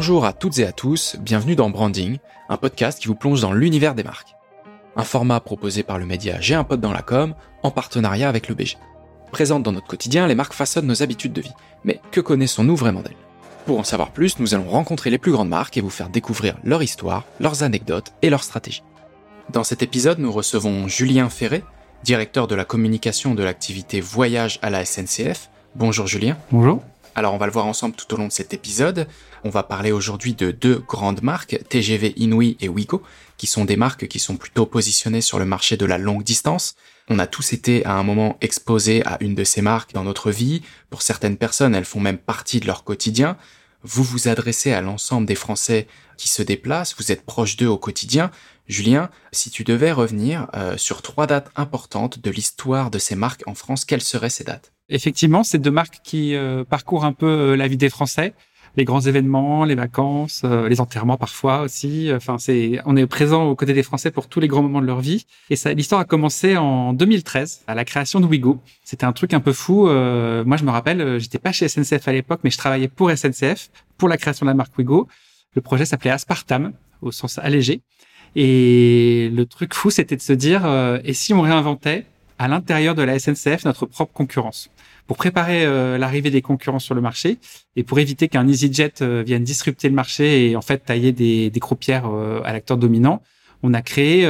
Bonjour à toutes et à tous, bienvenue dans Branding, un podcast qui vous plonge dans l'univers des marques. Un format proposé par le média J'ai un pote dans la com, en partenariat avec le BG. Présentes dans notre quotidien, les marques façonnent nos habitudes de vie. Mais que connaissons-nous vraiment d'elles? Pour en savoir plus, nous allons rencontrer les plus grandes marques et vous faire découvrir leur histoire, leurs anecdotes et leurs stratégies. Dans cet épisode, nous recevons Julien Ferré, directeur de la communication de l'activité voyage à la SNCF. Bonjour Julien. Bonjour. Alors on va le voir ensemble tout au long de cet épisode. On va parler aujourd'hui de deux grandes marques, TGV Inouï et Wigo, qui sont des marques qui sont plutôt positionnées sur le marché de la longue distance. On a tous été à un moment exposés à une de ces marques dans notre vie. Pour certaines personnes, elles font même partie de leur quotidien. Vous vous adressez à l'ensemble des Français qui se déplacent, vous êtes proche d'eux au quotidien. Julien, si tu devais revenir euh, sur trois dates importantes de l'histoire de ces marques en France, quelles seraient ces dates? Effectivement, c'est deux marques qui euh, parcourent un peu euh, la vie des Français les grands événements, les vacances, euh, les enterrements parfois aussi. Enfin, c'est, on est présent aux côtés des Français pour tous les grands moments de leur vie. Et ça, l'histoire a commencé en 2013 à la création de Wigo. C'était un truc un peu fou. Euh, moi, je me rappelle, euh, j'étais pas chez SNCF à l'époque, mais je travaillais pour SNCF pour la création de la marque Wigo. Le projet s'appelait Aspartam au sens allégé. Et le truc fou, c'était de se dire, et si on réinventait à l'intérieur de la SNCF notre propre concurrence? Pour préparer euh, l'arrivée des concurrents sur le marché et pour éviter qu'un EasyJet euh, vienne disrupter le marché et en fait tailler des, des croupières euh, à l'acteur dominant, on a créé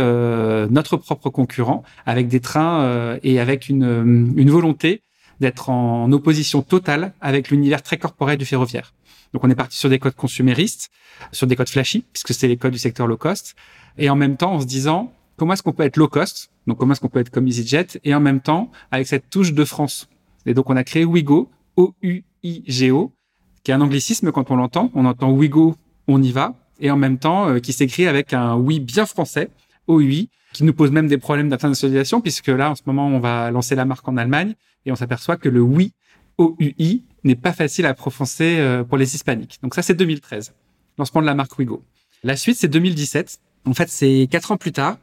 notre propre concurrent avec des trains et avec une, une volonté d'être en opposition totale avec l'univers très corporel du ferroviaire. Donc on est parti sur des codes consuméristes, sur des codes flashy, puisque c'est les codes du secteur low cost, et en même temps en se disant comment est-ce qu'on peut être low cost, donc comment est-ce qu'on peut être comme EasyJet, et en même temps avec cette touche de France. Et donc, on a créé Wigo, O-U-I-G-O, qui est un anglicisme quand on l'entend. On entend Wigo, on y va, et en même temps, euh, qui s'écrit avec un oui bien français, OUI, qui nous pose même des problèmes d'internationalisation, puisque là, en ce moment, on va lancer la marque en Allemagne, et on s'aperçoit que le oui, OUI, n'est pas facile à prononcer euh, pour les hispaniques. Donc ça, c'est 2013, lancement de la marque Wigo. La suite, c'est 2017. En fait, c'est quatre ans plus tard.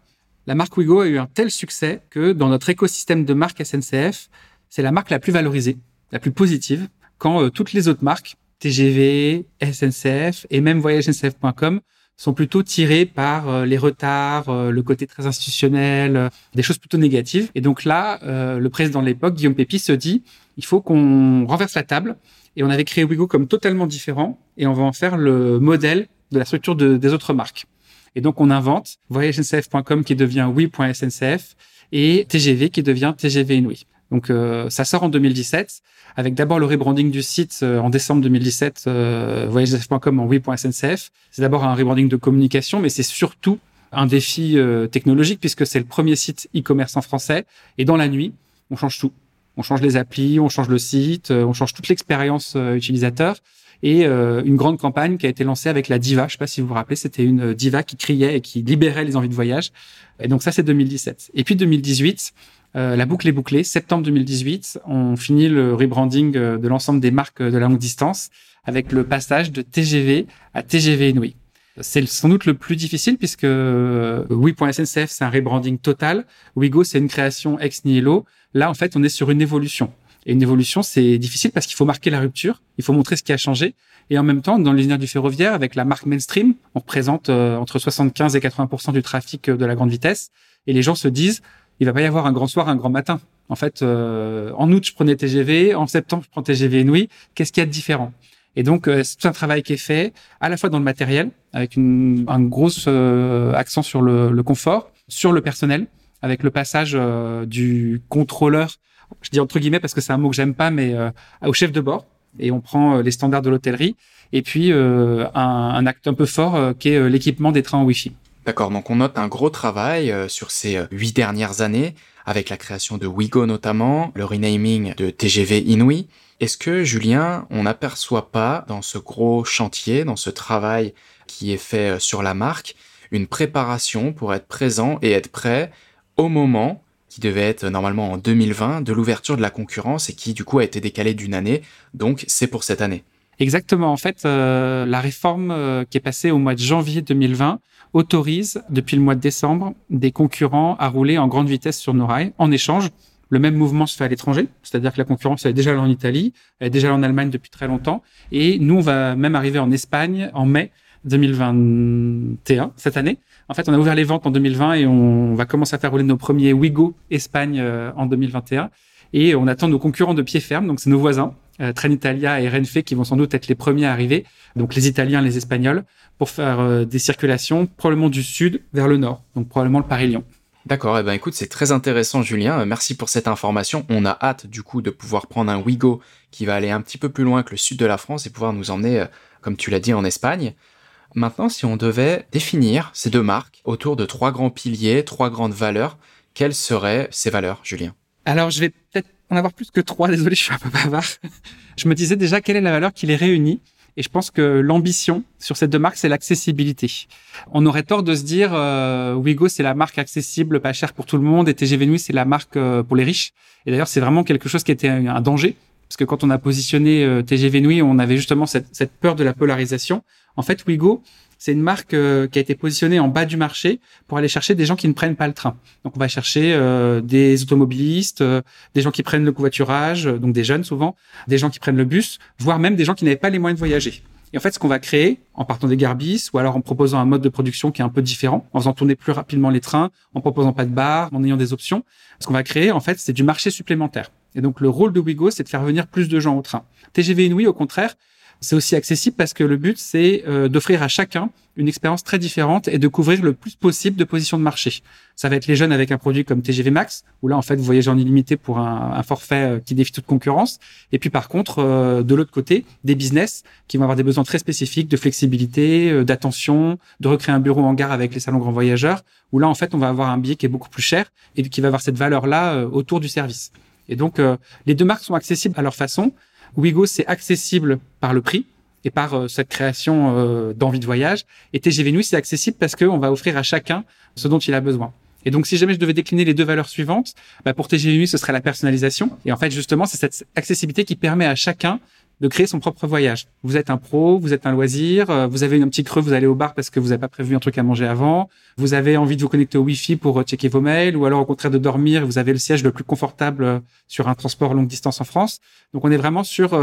La marque Wigo a eu un tel succès que dans notre écosystème de marque SNCF, c'est la marque la plus valorisée, la plus positive, quand euh, toutes les autres marques, TGV, SNCF et même voyagesncf.com, sont plutôt tirées par euh, les retards, euh, le côté très institutionnel, des choses plutôt négatives. Et donc là, le président de l'époque, Guillaume Pépi, se dit, il faut qu'on renverse la table. Et on avait créé Wigo comme totalement différent, et on va en faire le modèle de la structure des autres marques. Et donc on invente voyagesncf.com qui devient oui.sncf et TGV qui devient TGV Inouï. Donc euh, ça sort en 2017 avec d'abord le rebranding du site euh, en décembre 2017 euh, voyagesf.com en oui.sncf. C'est d'abord un rebranding de communication mais c'est surtout un défi euh, technologique puisque c'est le premier site e-commerce en français et dans la nuit, on change tout. On change les applis, on change le site, on change toute l'expérience utilisateur et une grande campagne qui a été lancée avec la diva. Je sais pas si vous vous rappelez, c'était une diva qui criait et qui libérait les envies de voyage. Et donc ça, c'est 2017. Et puis 2018, euh, la boucle est bouclée. Septembre 2018, on finit le rebranding euh, de l'ensemble des marques de la longue distance avec le passage de TGV à TGV Inouï. C'est sans doute le plus difficile puisque euh, oui.sncf c'est un rebranding total. Wigo c'est une création ex nihilo. Là en fait on est sur une évolution. Et une évolution c'est difficile parce qu'il faut marquer la rupture, il faut montrer ce qui a changé. Et en même temps dans l'univers du ferroviaire avec la marque mainstream, on représente entre 75 et 80 du trafic de la grande vitesse. Et les gens se disent il va pas y avoir un grand soir, un grand matin. En fait, euh, en août, je prenais TGV, en septembre, je prends TGV Inouï. Qu'est-ce qu'il y a de différent? Et donc, euh, c'est un travail qui est fait à la fois dans le matériel, avec une, un gros euh, accent sur le, le, confort, sur le personnel, avec le passage du contrôleur, je dis entre guillemets parce que c'est un mot que j'aime pas, mais au chef de bord. Et on prend les standards de l'hôtellerie. Et puis, un, un, acte un peu fort qui est l'équipement des trains en Wi-Fi. D'accord, donc on note un gros travail euh, sur ces euh, huit dernières années, avec la création de Wigo notamment, le renaming de TGV Inouï. Est-ce que, Julien, on n'aperçoit pas dans ce gros chantier, dans ce travail qui est fait euh, sur la marque, une préparation pour être présent et être prêt au moment qui devait être normalement en 2020 de l'ouverture de la concurrence et qui du coup a été décalé d'une année, donc c'est pour cette année. Exactement. En fait, la réforme qui est passée au mois de janvier 2020 autorise, depuis le mois de décembre, des concurrents à rouler en grande vitesse sur nos rails, en échange Le même mouvement se fait à l'étranger, c'est-à-dire que la concurrence est déjà là en Italie, elle est déjà là en Allemagne depuis très longtemps, et nous on va même arriver en Espagne en mai 2021 cette année. En fait, on a ouvert les ventes en 2020 et on va commencer à faire rouler nos premiers Wigo Espagne euh, en 2021. Et on attend nos concurrents de pied ferme, donc c'est nos voisins, euh, Trenitalia et Renfe, qui vont sans doute être les premiers à arriver, donc les Italiens, les Espagnols, pour faire euh, des circulations probablement du sud vers le nord, donc probablement le Paris-Lyon. D'accord, eh ben écoute, c'est très intéressant Julien, merci pour cette information. On a hâte du coup de pouvoir prendre un Wigo qui va aller un petit peu plus loin que le sud de la France et pouvoir nous emmener, comme tu l'as dit, en Espagne. Maintenant, si on devait définir ces deux marques autour de trois grands piliers, trois grandes valeurs, quelles seraient ces valeurs, Julien? Alors, je vais peut-être en avoir plus que trois, désolé, je suis un peu bavard. Je me disais déjà quelle est la valeur qui les réunit. Et je pense que l'ambition sur ces deux marques, c'est l'accessibilité. On aurait tort de se dire, euh, Wigo, c'est la marque accessible, pas chère pour tout le monde, et TGV Nuit, c'est la marque euh, pour les riches. Et d'ailleurs, c'est vraiment quelque chose qui était un danger parce que quand on a positionné euh, TGV Nuit, on avait justement cette, cette, peur de la polarisation. En fait, Wigo, c'est une marque euh, qui a été positionnée en bas du marché pour aller chercher des gens qui ne prennent pas le train. Donc, on va chercher euh, des automobilistes, des gens qui prennent le covoiturage, donc des jeunes souvent, des gens qui prennent le bus, voire même des gens qui n'avaient pas les moyens de voyager. Et en fait, ce qu'on va créer, en partant des garbis, ou alors en proposant un mode de production qui est un peu différent, en faisant tourner plus rapidement les trains, en proposant pas de bar, en ayant des options, ce qu'on va créer, en fait, c'est du marché supplémentaire. Et donc, le rôle de Wigo, c'est de faire venir plus de gens au train. TGV Inouï, au contraire, c'est aussi accessible parce que le but, c'est euh, d'offrir à chacun une expérience très différente et de couvrir le plus possible de positions de marché. Ça va être les jeunes avec un produit comme TGV Max, où là, en fait, vous voyagez en illimité pour un, un forfait euh, qui défie toute concurrence. Et puis, par contre, euh, de l'autre côté, des business qui vont avoir des besoins très spécifiques de flexibilité, d'attention, de recréer un bureau en gare avec les salons grands voyageurs, où là, en fait, on va avoir un billet qui est beaucoup plus cher et qui va avoir cette valeur-là autour du service. Et donc, euh, les deux marques sont accessibles à leur façon. Wigo, c'est accessible par le prix et par euh, cette création euh, d'envie de voyage. Et TGV Nuit, c'est accessible parce qu'on va offrir à chacun ce dont il a besoin. Et donc, si jamais je devais décliner les deux valeurs suivantes, bah pour TGV Nuit, ce serait la personnalisation. Et en fait, justement, c'est cette accessibilité qui permet à chacun de créer son propre voyage. Vous êtes un pro, vous êtes un loisir, euh, vous avez un petit creux, vous allez au bar parce que vous n'avez pas prévu un truc à manger avant, vous avez envie de vous connecter au Wi-Fi pour euh, checker vos mails, ou alors au contraire de dormir, vous avez le siège le plus confortable euh, sur un transport longue distance en France. Donc on est vraiment sur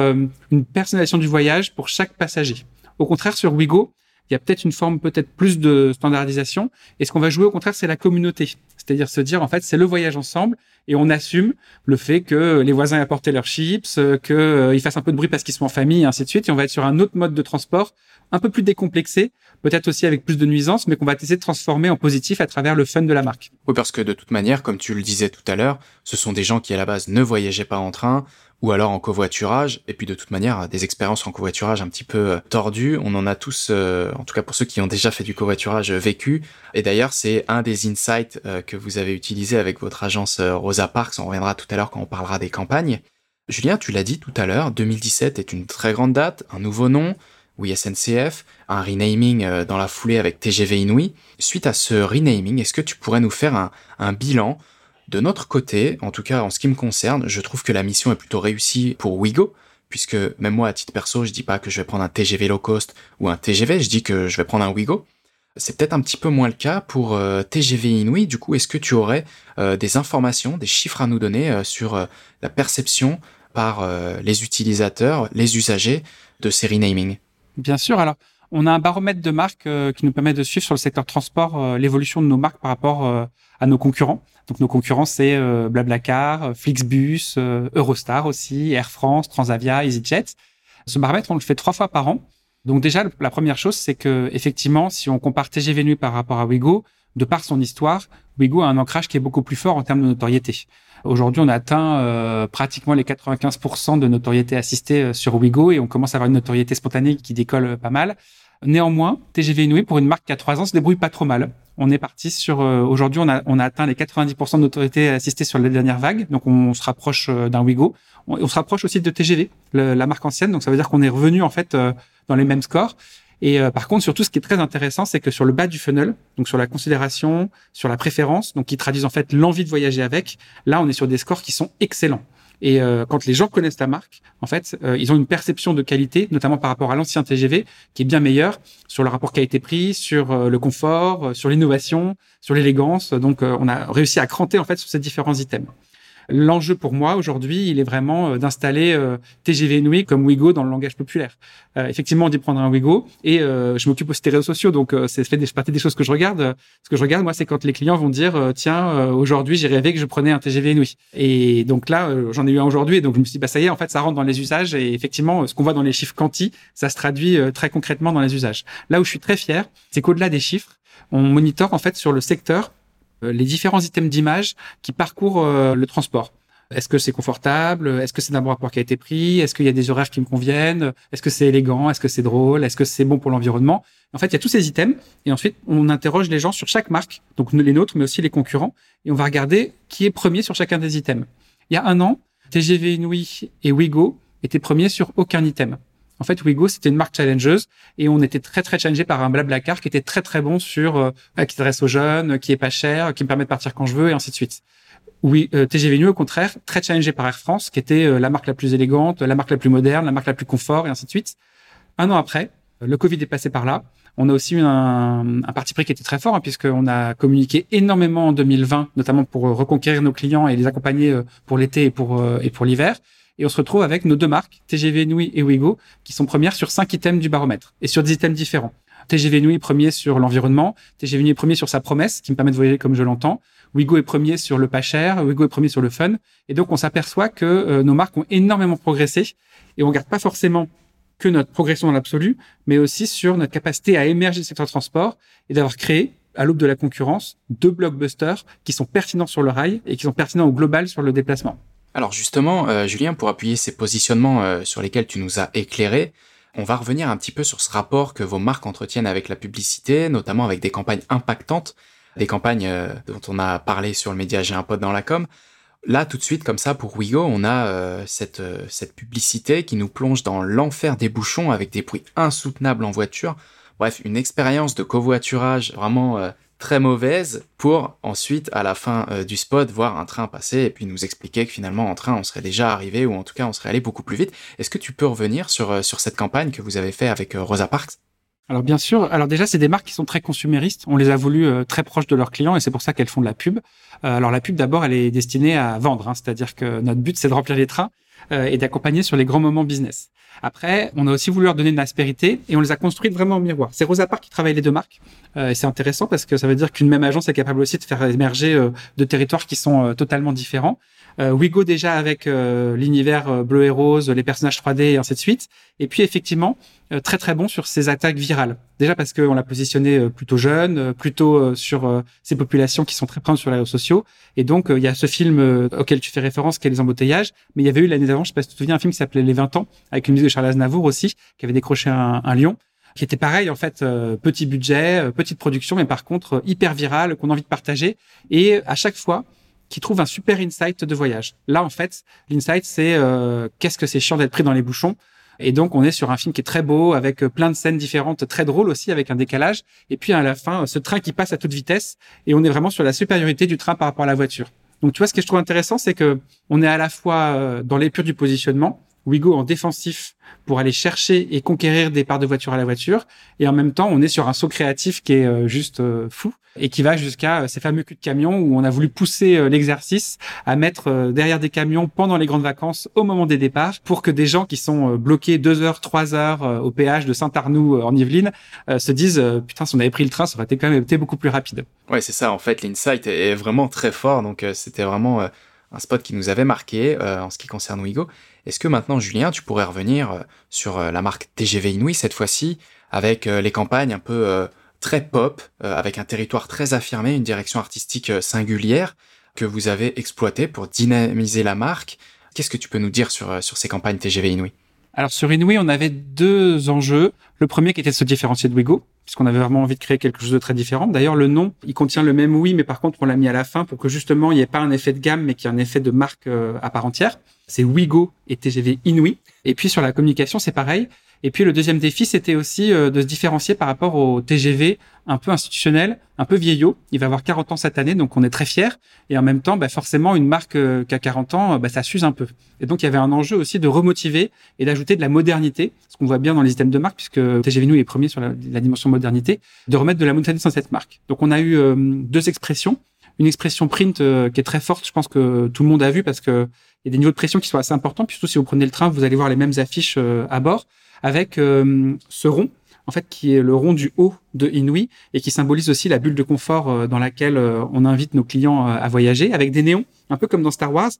une personnalisation du voyage pour chaque passager. Au contraire, sur Wigo, il y a peut-être une forme peut-être plus de standardisation. Et ce qu'on va jouer au contraire, c'est la communauté. C'est-à-dire se dire, en fait, c'est le voyage ensemble et on assume le fait que les voisins aient apporté leurs chips, qu'ils euh, fassent un peu de bruit parce qu'ils sont en famille, et ainsi de suite. Et on va être sur un autre mode de transport, un peu plus décomplexé, peut-être aussi avec plus de nuisances, mais qu'on va essayer de transformer en positif à travers le fun de la marque. Oui, parce que de toute manière, comme tu le disais tout à l'heure, ce sont des gens qui à la base ne voyageaient pas en train, ou alors en covoiturage. Et puis de toute manière, des expériences en covoiturage un petit peu euh, tordues, on en a tous, euh, en tout cas pour ceux qui ont déjà fait du covoiturage, euh, vécu. Et d'ailleurs, c'est un des insights que vous avez utilisé avec votre agence Rosa Parks. On reviendra tout à l'heure quand on parlera des campagnes. Julien, tu l'as dit tout à l'heure, 2017 est une très grande date, un nouveau nom, oui SNCF, un renaming dans la foulée avec TGV Inouï. Suite à ce renaming, est-ce que tu pourrais nous faire un, un bilan de notre côté, en tout cas en ce qui me concerne, je trouve que la mission est plutôt réussie pour Wigo, puisque même moi à titre perso, je dis pas que je vais prendre un TGV low cost ou un TGV, je dis que je vais prendre un Wigo. C'est peut-être un petit peu moins le cas pour euh, TGV Inouï. Du coup, est-ce que tu aurais euh, des informations, des chiffres à nous donner euh, sur la perception par les utilisateurs, les usagers de ces renaming Bien sûr. Alors, on a un baromètre de marques qui nous permet de suivre sur le secteur transport l'évolution de nos marques par rapport à nos concurrents. Donc nos concurrents, c'est Blablacar, Flixbus, Eurostar aussi, Air France, Transavia, EasyJet. Ce baromètre, on le fait trois fois par an. Donc déjà, la première chose, c'est que effectivement, si on compare TGV par rapport à Wigo, de par son histoire, Wigo a un ancrage qui est beaucoup plus fort en termes de notoriété. Aujourd'hui, on atteint pratiquement les 95% de notoriété assistée sur Wigo et on commence à avoir une notoriété spontanée qui décolle pas mal. Néanmoins, TGV Inouï, pour une marque qui a trois ans, se débrouille pas trop mal. On est parti sur euh, aujourd'hui, on a, on a atteint les 90% d'autorité assistée sur la dernière vague, donc on, se rapproche euh, d'un Wigo. On, se rapproche aussi de TGV, la marque ancienne, donc ça veut dire qu'on est revenu en fait euh, dans les mêmes scores. Et par contre, surtout, ce qui est très intéressant, c'est que sur le bas du funnel, donc sur la considération, sur la préférence, donc qui traduisent en fait l'envie de voyager avec, là, on est sur des scores qui sont excellents. Et euh, quand les gens connaissent ta marque, en fait, euh, ils ont une perception de qualité, notamment par rapport à l'ancien TGV, qui est bien meilleure sur le rapport qualité-prix, sur euh, le confort, sur l'innovation, sur l'élégance. Donc, on a réussi à cranter en fait sur ces différents items. L'enjeu pour moi aujourd'hui, il est vraiment euh, d'installer euh, TGV Inouï comme Wigo dans le langage populaire. Euh, effectivement, on dit prendre un Wigo et je m'occupe aussi des réseaux sociaux, donc c'est fait des partie des choses que je regarde. Ce que je regarde, moi, c'est quand les clients vont dire tiens, aujourd'hui, j'ai rêvé que je prenais un TGV Inouï. Et donc là, j'en ai eu un aujourd'hui, donc je me suis dit bah ça y est, en fait, ça rentre dans les usages et effectivement, ce qu'on voit dans les chiffres quanti, ça se traduit très concrètement dans les usages. Là où je suis très fier, c'est qu'au-delà des chiffres, on monitore en fait sur le secteur les différents items d'image qui parcourent euh, le transport. Est-ce que c'est confortable? Est-ce que c'est un bon rapport qui a été pris? Est-ce qu'il y a des horaires qui me conviennent? Est-ce que c'est élégant? Est-ce que c'est drôle? Est-ce que c'est bon pour l'environnement? En fait, il y a tous ces items et ensuite on interroge les gens sur chaque marque, donc les nôtres, mais aussi les concurrents, et on va regarder qui est premier sur chacun des items. Il y a un an, TGV Inouï et Wigo étaient premiers sur aucun item. En fait, Wigo, c'était une marque challengeuse et on était très très challengé par un Blablacar qui était très très bon sur euh, qui s'adresse aux jeunes, qui est pas cher, qui me permet de partir quand je veux et ainsi de suite. Oui, euh, TGV New, au contraire, très challengé par Air France, qui était euh, la marque la plus élégante, la marque la plus moderne, la marque la plus confort et ainsi de suite. Un an après, le Covid est passé par là. On a aussi eu un, un parti pris qui était très fort, hein, puisqu'on a communiqué énormément en 2020, notamment pour reconquérir nos clients et les accompagner pour l'été et pour, et pour l'hiver. Et on se retrouve avec nos deux marques, TGV Nui et Wigo, qui sont premières sur cinq items du baromètre et sur des items différents. TGV Nui premier sur l'environnement, TGV Nui est premier sur sa promesse, qui me permet de voyager comme je l'entends. Wigo est premier sur le pas cher, Wigo est premier sur le fun. Et donc, on s'aperçoit que euh, nos marques ont énormément progressé et on regarde pas forcément que notre progression dans l'absolu, mais aussi sur notre capacité à émerger du secteur transport et d'avoir créé, à l'aube de la concurrence, deux blockbusters qui sont pertinents sur le rail et qui sont pertinents au global sur le déplacement. Alors justement, euh, Julien, pour appuyer ces positionnements euh, sur lesquels tu nous as éclairé, on va revenir un petit peu sur ce rapport que vos marques entretiennent avec la publicité, notamment avec des campagnes impactantes, des campagnes euh, dont on a parlé sur le média J'ai un pote dans la com. Là, tout de suite, comme ça, pour Wigo, on a cette, cette publicité qui nous plonge dans l'enfer des bouchons avec des bruits insoutenables en voiture. Bref, une expérience de covoiturage vraiment très mauvaise pour ensuite, à la fin euh, du spot, voir un train passer et puis nous expliquer que finalement en train on serait déjà arrivé ou en tout cas on serait allé beaucoup plus vite. Est-ce que tu peux revenir sur, euh, sur cette campagne que vous avez fait avec euh, Rosa Parks? Alors bien sûr, alors déjà c'est des marques qui sont très consuméristes. On les a voulu très proches de leurs clients et c'est pour ça qu'elles font de la pub. alors la pub d'abord elle est destinée à vendre, hein, c'est-à-dire que notre but c'est de remplir les trains et d'accompagner sur les grands moments business. Après, on a aussi voulu leur donner une aspérité et on les a construites vraiment en miroir. C'est Rosa Parks qui travaille les deux marques euh, et c'est intéressant parce que ça veut dire qu'une même agence est capable aussi de faire émerger euh, de territoires qui sont euh, totalement différents. Euh, Wigo déjà avec euh, l'univers bleu et rose, les personnages 3D et ainsi de suite. Et puis effectivement, très très bon sur ces attaques virales. Déjà parce qu'on l'a positionné plutôt jeune, plutôt sur ces populations qui sont très présentes sur les réseaux sociaux. Et donc il y a ce film auquel tu fais référence, qui est Les embouteillages. Mais il y avait eu l'année d'avant, je sais pas si tu te souviens, un film qui s'appelait Les 20 ans, avec une de Charles Aznavour aussi, qui avait décroché un, lion qui était pareil en fait, petit budget, petite production, mais par contre hyper viral, qu'on a envie de partager. Et à chaque fois, qui trouve un super insight de voyage. Là, en fait, l'insight, c'est euh, qu'est-ce que c'est chiant d'être pris dans les bouchons. Et donc, on est sur un film qui est très beau, avec euh, plein de scènes différentes, très drôles aussi, avec un décalage. Et puis, à la fin, ce train qui passe à toute vitesse. Et on est vraiment sur la supériorité du train par rapport à la voiture. Donc, tu vois, ce que je trouve intéressant, c'est que on est à la fois euh, dans l'épure du positionnement, Wigo en défensif pour aller chercher et conquérir des parts de voiture à la voiture. Et en même temps, on est sur un saut créatif qui est euh, juste euh, fou et qui va jusqu'à euh, ces fameux culs de camion où on a voulu pousser l'exercice à mettre derrière des camions pendant les grandes vacances au moment des départs pour que des gens qui sont bloqués deux heures, trois heures au péage de Saint-Arnoux en Yvelines se disent putain si on avait pris le train ça aurait été quand même été beaucoup plus rapide. Ouais c'est ça en fait l'insight est vraiment très fort donc c'était vraiment un spot qui nous avait marqué en ce qui concerne Wigo. Est-ce que maintenant, Julien, tu pourrais revenir euh, sur euh, la marque TGV Inouï cette fois-ci, avec euh, les campagnes un peu très pop, avec un territoire très affirmé, une direction artistique singulière que vous avez exploité pour dynamiser la marque? Qu'est-ce que tu peux nous dire sur, sur ces campagnes TGV Inouï? Alors sur Inouï, on avait deux enjeux. Le premier qui était de se différencier de Wigo, puisqu'on avait vraiment envie de créer quelque chose de très différent. D'ailleurs, le nom, il contient le même oui, mais par contre, on l'a mis à la fin pour que justement, il n'y ait pas un effet de gamme, mais qu'il y ait un effet de marque à part entière c'est Wigo et TGV Inouï. Et puis sur la communication, c'est pareil. Et puis le deuxième défi, c'était aussi euh, de se différencier par rapport au TGV un peu institutionnel, un peu vieillot. Il va avoir 40 ans cette année, donc on est très fiers. Et en même temps, bah, forcément, une marque euh, qui a 40 ans, bah, ça s'use un peu. Et donc il y avait un enjeu aussi de remotiver et d'ajouter de la modernité, ce qu'on voit bien dans les items de marque, puisque TGV Inouï est premier sur la, dimension modernité, de remettre de la modernité dans cette marque. Donc on a eu euh, deux expressions une expression print euh, qui est très forte. Je pense que tout le monde a vu parce que il y a des niveaux de pression qui sont assez importants. Puis surtout, si vous prenez le train, vous allez voir les mêmes affiches euh, à bord avec ce rond en fait, qui est le rond du haut de Inouï et qui symbolise aussi la bulle de confort euh, dans laquelle euh, on invite nos clients euh, à voyager, avec des néons, un peu comme dans Star Wars,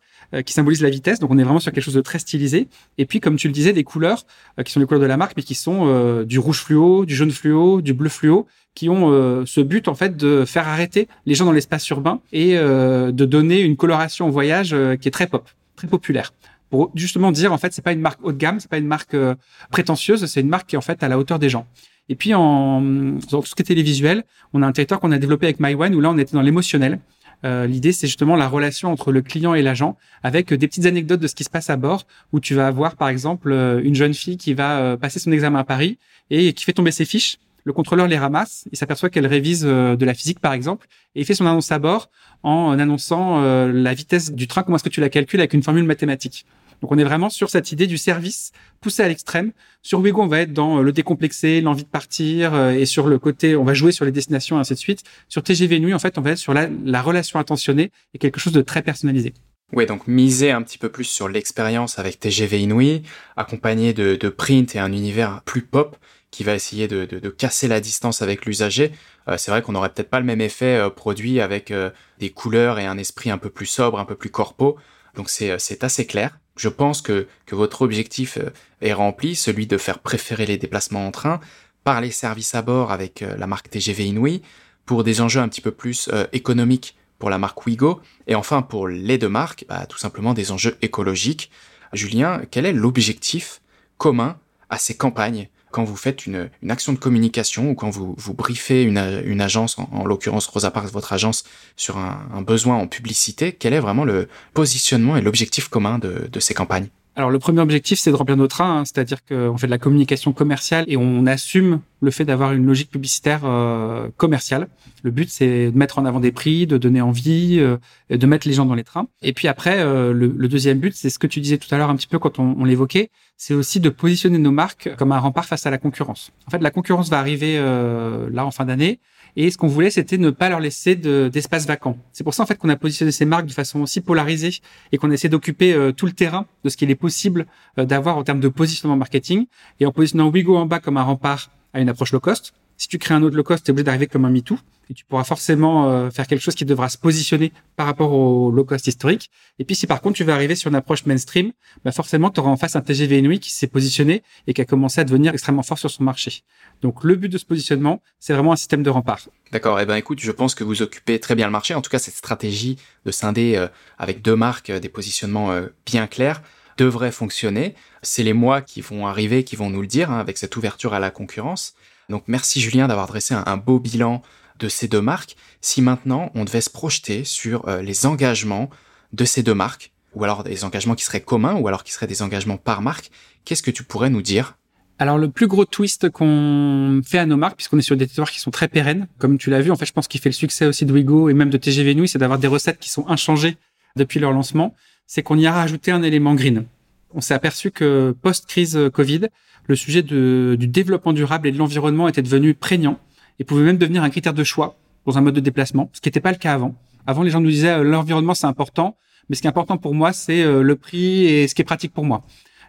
qui symbolisent la vitesse. Donc, on est vraiment sur quelque chose de très stylisé. Et puis, comme tu le disais, des couleurs qui sont les couleurs de la marque, mais qui sont du rouge fluo, du jaune fluo, du bleu fluo, qui ont ce but en fait de faire arrêter les gens dans l'espace urbain et de donner une coloration au voyage qui est très pop, très populaire pour justement dire en fait c'est pas une marque haut de gamme, c'est pas une marque euh, prétentieuse, c'est une marque qui est en fait à la hauteur des gens. Et puis en dans tout ce qui est télévisuel, on a un territoire qu'on a développé avec MyOne où là on était dans l'émotionnel. Euh, L'idée, c'est justement la relation entre le client et l'agent, avec des petites anecdotes de ce qui se passe à bord, où tu vas avoir, par exemple, euh, une jeune fille qui va euh, passer son examen à Paris et qui fait tomber ses fiches. Le contrôleur les ramasse, il s'aperçoit qu'elle révise de la physique, par exemple, et il fait son annonce à bord en annonçant la vitesse du train, comment est-ce que tu la calcules avec une formule mathématique. Donc on est vraiment sur cette idée du service poussé à l'extrême. Sur Wego, on va être dans euh, le décomplexé, l'envie de partir, euh, et sur le côté, on va jouer sur les destinations, et ainsi de suite. Sur TGV Nuit, en fait, on va être sur la, relation attentionnée et quelque chose de très personnalisé. Oui, donc miser un petit peu plus sur l'expérience avec TGV Inouï, accompagné de, print et un univers plus pop qui va essayer de, casser la distance avec l'usager. Euh, c'est vrai qu'on n'aurait peut-être pas le même effet produit avec des couleurs et un esprit un peu plus sobre, un peu plus corpo. Donc c'est assez clair. Je pense que, que votre objectif euh, est rempli, celui de faire préférer les déplacements en train par les services à bord avec euh, la marque TGV Inouï, pour des enjeux un petit peu plus euh, économiques pour la marque Wigo, et enfin pour les deux marques, bah, tout simplement des enjeux écologiques. Julien, quel est l'objectif commun à ces campagnes quand vous faites une, action de communication ou quand vous, vous briefez une, agence, en, l'occurrence Rosa Parks, votre agence, sur un, besoin en publicité, quel est vraiment le positionnement et l'objectif commun de ces campagnes? Alors le premier objectif, c'est de remplir nos trains, hein, c'est-à-dire qu'on fait de la communication commerciale et on assume le fait d'avoir une logique publicitaire euh, commerciale. Le but, c'est de mettre en avant des prix, de donner envie, euh, de mettre les gens dans les trains. Et puis après, euh, le, deuxième but, c'est ce que tu disais tout à l'heure un petit peu quand on, on l'évoquait, c'est aussi de positionner nos marques comme un rempart face à la concurrence. En fait, la concurrence va arriver là en fin d'année. Et ce qu'on voulait, c'était ne pas leur laisser d'espace vacant. C'est pour ça en fait qu'on a positionné ces marques de façon aussi polarisée et qu'on essaie d'occuper euh, tout le terrain de ce qu'il est possible euh, d'avoir en termes de positionnement marketing. Et en positionnant Wigo en bas comme un rempart à une approche low cost, si tu crées un autre low cost, tu es obligé d'arriver comme un MeToo et tu pourras forcément euh, faire quelque chose qui devra se positionner par rapport au low cost historique. Et puis si par contre tu veux arriver sur une approche mainstream, bah forcément tu auras en face un TGV Inouï qui s'est positionné et qui a commencé à devenir extrêmement fort sur son marché. Donc le but de ce positionnement, c'est vraiment un système de rempart. D'accord. Eh ben écoute, je pense que vous occupez très bien le marché. En tout cas, cette stratégie de scinder euh, avec deux marques, euh, des positionnements bien clairs devrait fonctionner. C'est les mois qui vont arriver qui vont nous le dire hein, avec cette ouverture à la concurrence. Donc merci Julien d'avoir dressé un, beau bilan de ces deux marques. Si maintenant on devait se projeter sur euh, les engagements de ces deux marques, ou alors des engagements qui seraient communs, ou alors qui seraient des engagements par marque, qu'est-ce que tu pourrais nous dire? Alors le plus gros twist qu'on fait à nos marques, puisqu'on est sur des territoires qui sont très pérennes, comme tu l'as vu, en fait je pense qu'il fait le succès aussi de Wigo et même de TGV Nuit, c'est d'avoir des recettes qui sont inchangées depuis leur lancement, c'est qu'on y a rajouté un élément green. On s'est aperçu que post-crise Covid, le sujet du développement durable et de l'environnement était devenu prégnant et pouvait même devenir un critère de choix dans un mode de déplacement, ce qui n'était pas le cas avant. Avant, les gens nous disaient euh, l'environnement c'est important, mais ce qui est important pour moi c'est euh, le prix et ce qui est pratique pour moi.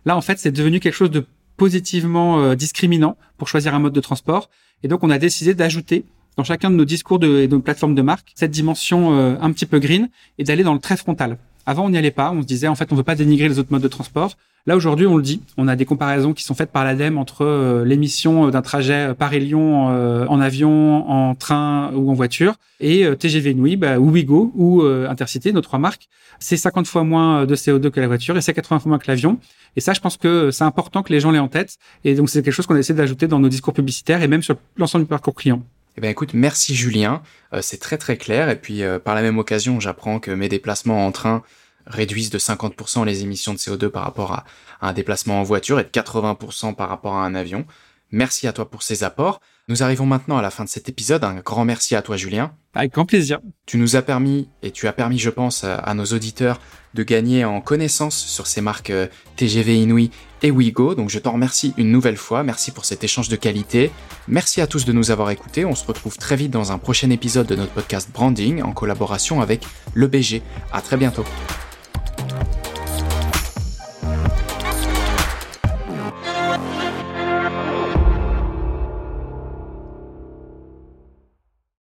Là, en fait, c'est devenu quelque chose de positivement euh, discriminant pour choisir un mode de transport, et donc on a décidé d'ajouter dans chacun de nos discours et de nos plateformes de marque cette dimension un petit peu green et d'aller dans le très frontal. Avant, on n'y allait pas. On se disait, en fait, on veut pas dénigrer les autres modes de transport. Là, aujourd'hui, on le dit. On a des comparaisons qui sont faites par l'ADEME entre euh, l'émission d'un trajet Paris-Lyon euh, en avion, en train ou en voiture et euh, TGV Nuit, bah, ou Wigo ou Intercité, nos trois marques. C'est 50 fois moins de CO2 que la voiture et c'est 80 fois moins que l'avion. Et ça, je pense que c'est important que les gens l'aient en tête. Et donc, c'est quelque chose qu'on a essayé d'ajouter dans nos discours publicitaires et même sur l'ensemble du parcours client. Eh bien écoute, merci Julien, euh, c'est très très clair et puis euh, par la même occasion j'apprends que mes déplacements en train réduisent de 50% les émissions de CO2 par rapport à, un déplacement en voiture et de 80% par rapport à un avion. Merci à toi pour ces apports. Nous arrivons maintenant à la fin de cet épisode. Un grand merci à toi, Julien. Avec grand plaisir. Tu nous as permis, et tu as permis, je pense, à nos auditeurs de gagner en connaissance sur ces marques euh, TGV Inouï et Wigo. Donc je t'en remercie une nouvelle fois. Merci pour cet échange de qualité. Merci à tous de nous avoir écoutés. On se retrouve très vite dans un prochain épisode de notre podcast Branding en collaboration avec le BG. À très bientôt.